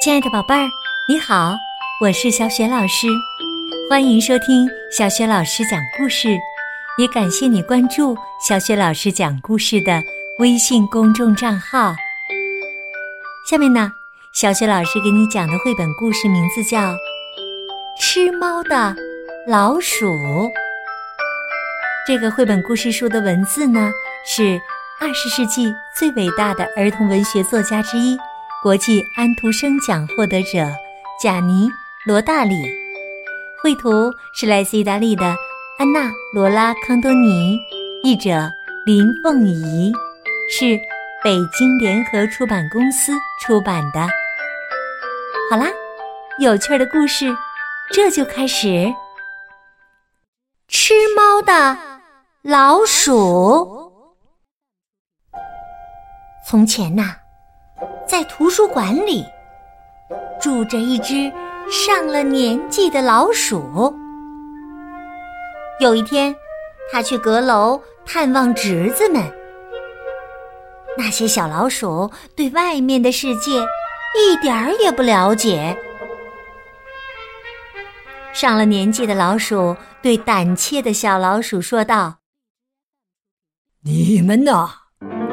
亲爱的宝贝儿，你好，我是小雪老师，欢迎收听小雪老师讲故事，也感谢你关注小雪老师讲故事的微信公众账号。下面呢，小雪老师给你讲的绘本故事名字叫《吃猫的老鼠》。这个绘本故事书的文字呢，是二十世纪最伟大的儿童文学作家之一。国际安徒生奖获得者贾尼·罗大里，绘图是来自意大利的安娜·罗拉·康多尼，译者林凤仪，是北京联合出版公司出版的。好啦，有趣的故事这就开始。吃猫的老鼠。从前呐。在图书馆里，住着一只上了年纪的老鼠。有一天，他去阁楼探望侄子们。那些小老鼠对外面的世界一点儿也不了解。上了年纪的老鼠对胆怯的小老鼠说道：“你们呐，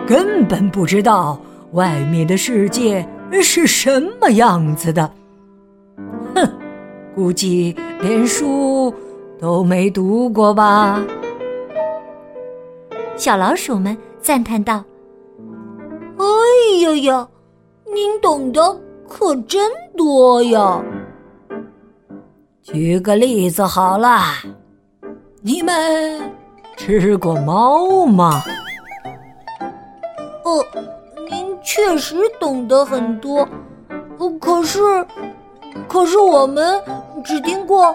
根本不知道。”外面的世界是什么样子的？哼，估计连书都没读过吧。小老鼠们赞叹道：“哎呀呀，您懂得可真多呀！”举个例子好了，你们吃过猫吗？哦。确实懂得很多，可是，可是我们只听过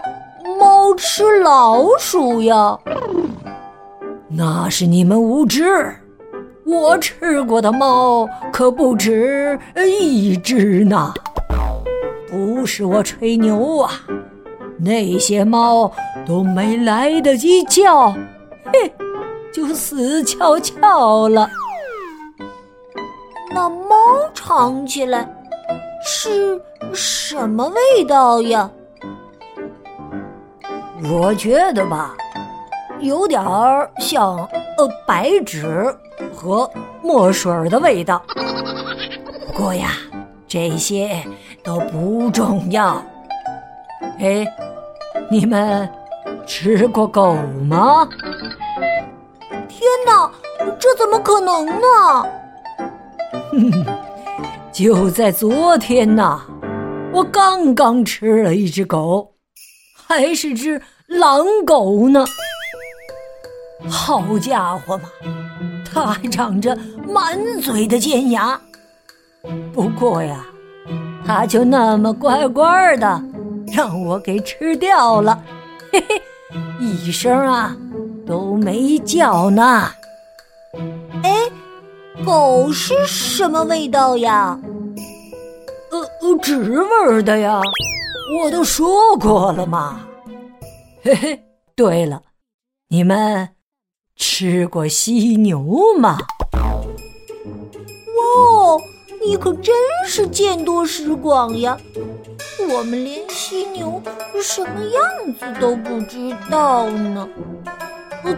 猫吃老鼠呀。那是你们无知，我吃过的猫可不止一只呢。不是我吹牛啊，那些猫都没来得及叫，嘿，就死翘翘了。那猫尝起来是什么味道呀？我觉得吧，有点儿像呃白纸和墨水的味道。不过呀，这些都不重要。哎，你们吃过狗吗？天哪，这怎么可能呢？哼，就在昨天呐，我刚刚吃了一只狗，还是只狼狗呢。好家伙嘛，它还长着满嘴的尖牙。不过呀，它就那么乖乖的让我给吃掉了，嘿嘿，一声啊都没叫呢。哎。狗是什么味道呀？呃呃，纸味的呀，我都说过了嘛。嘿嘿，对了，你们吃过犀牛吗？哇，你可真是见多识广呀！我们连犀牛什么样子都不知道呢。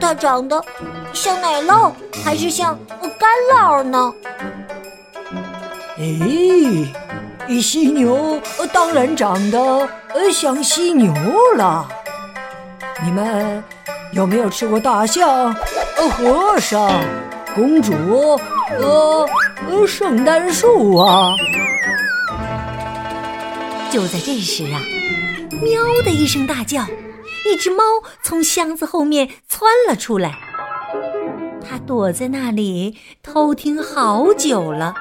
它长得像奶酪还是像干酪呢？哎，犀牛当然长得像犀牛了。你们有没有吃过大象、和尚、公主、呃呃圣诞树啊？就在这时啊，喵的一声大叫。一只猫从箱子后面窜了出来，它躲在那里偷听好久了。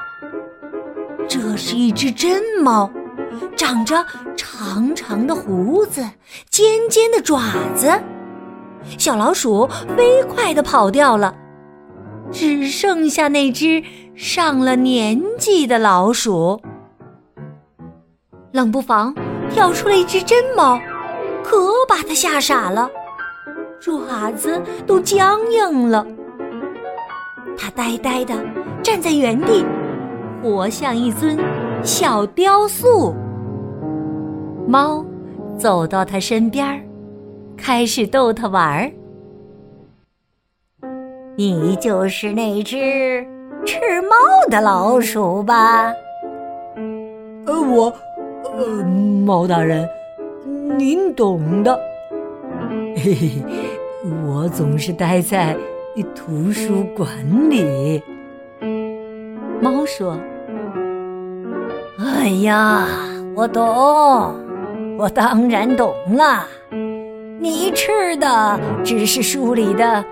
这是一只真猫，长着长长的胡子，尖尖的爪子。小老鼠飞快地跑掉了，只剩下那只上了年纪的老鼠。冷不防跳出了一只真猫。可把他吓傻了，爪子都僵硬了。他呆呆的站在原地，活像一尊小雕塑。猫走到他身边，开始逗他玩儿。你就是那只吃猫的老鼠吧？呃，我，呃，猫大人，您懂的。嘿嘿，我总是待在图书馆里。猫说：“哎呀，我懂，我当然懂了。你吃的只是书里的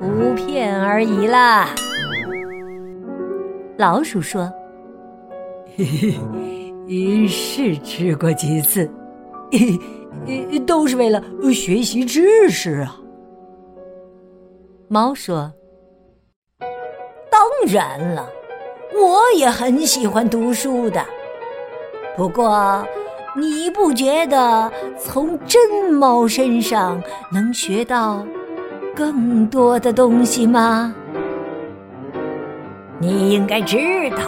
图片而已啦。”老鼠说：“嘿嘿，是吃过几次。”嘿嘿。都是为了学习知识啊！猫说：“当然了，我也很喜欢读书的。不过，你不觉得从真猫身上能学到更多的东西吗？你应该知道，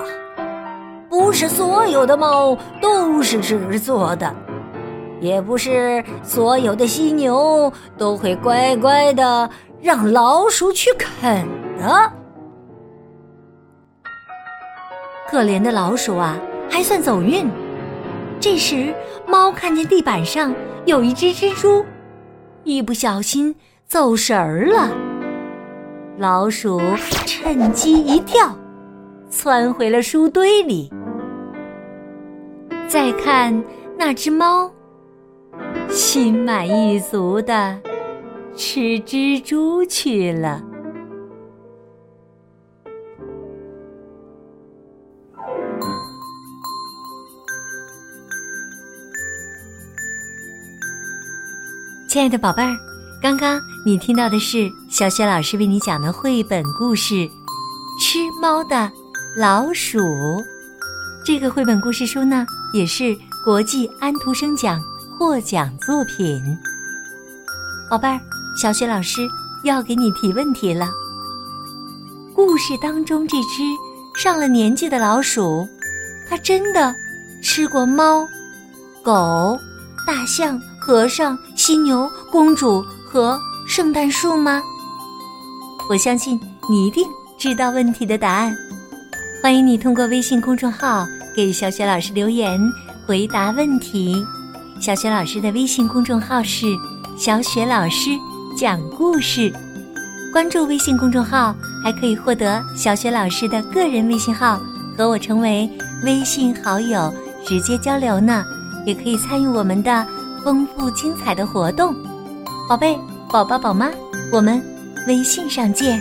不是所有的猫都是纸做的。”也不是所有的犀牛都会乖乖的让老鼠去啃的。可怜的老鼠啊，还算走运。这时，猫看见地板上有一只蜘蛛，一不小心走神儿了。老鼠趁机一跳，窜回了书堆里。再看那只猫。心满意足的吃蜘蛛去了。亲爱的宝贝儿，刚刚你听到的是小雪老师为你讲的绘本故事《吃猫的老鼠》。这个绘本故事书呢，也是国际安徒生奖。获奖作品，宝贝儿，小雪老师要给你提问题了。故事当中这只上了年纪的老鼠，它真的吃过猫、狗、大象、和尚、犀牛、公主和圣诞树吗？我相信你一定知道问题的答案。欢迎你通过微信公众号给小雪老师留言，回答问题。小雪老师的微信公众号是“小雪老师讲故事”，关注微信公众号还可以获得小雪老师的个人微信号，和我成为微信好友，直接交流呢。也可以参与我们的丰富精彩的活动。宝贝、宝宝、宝妈，我们微信上见。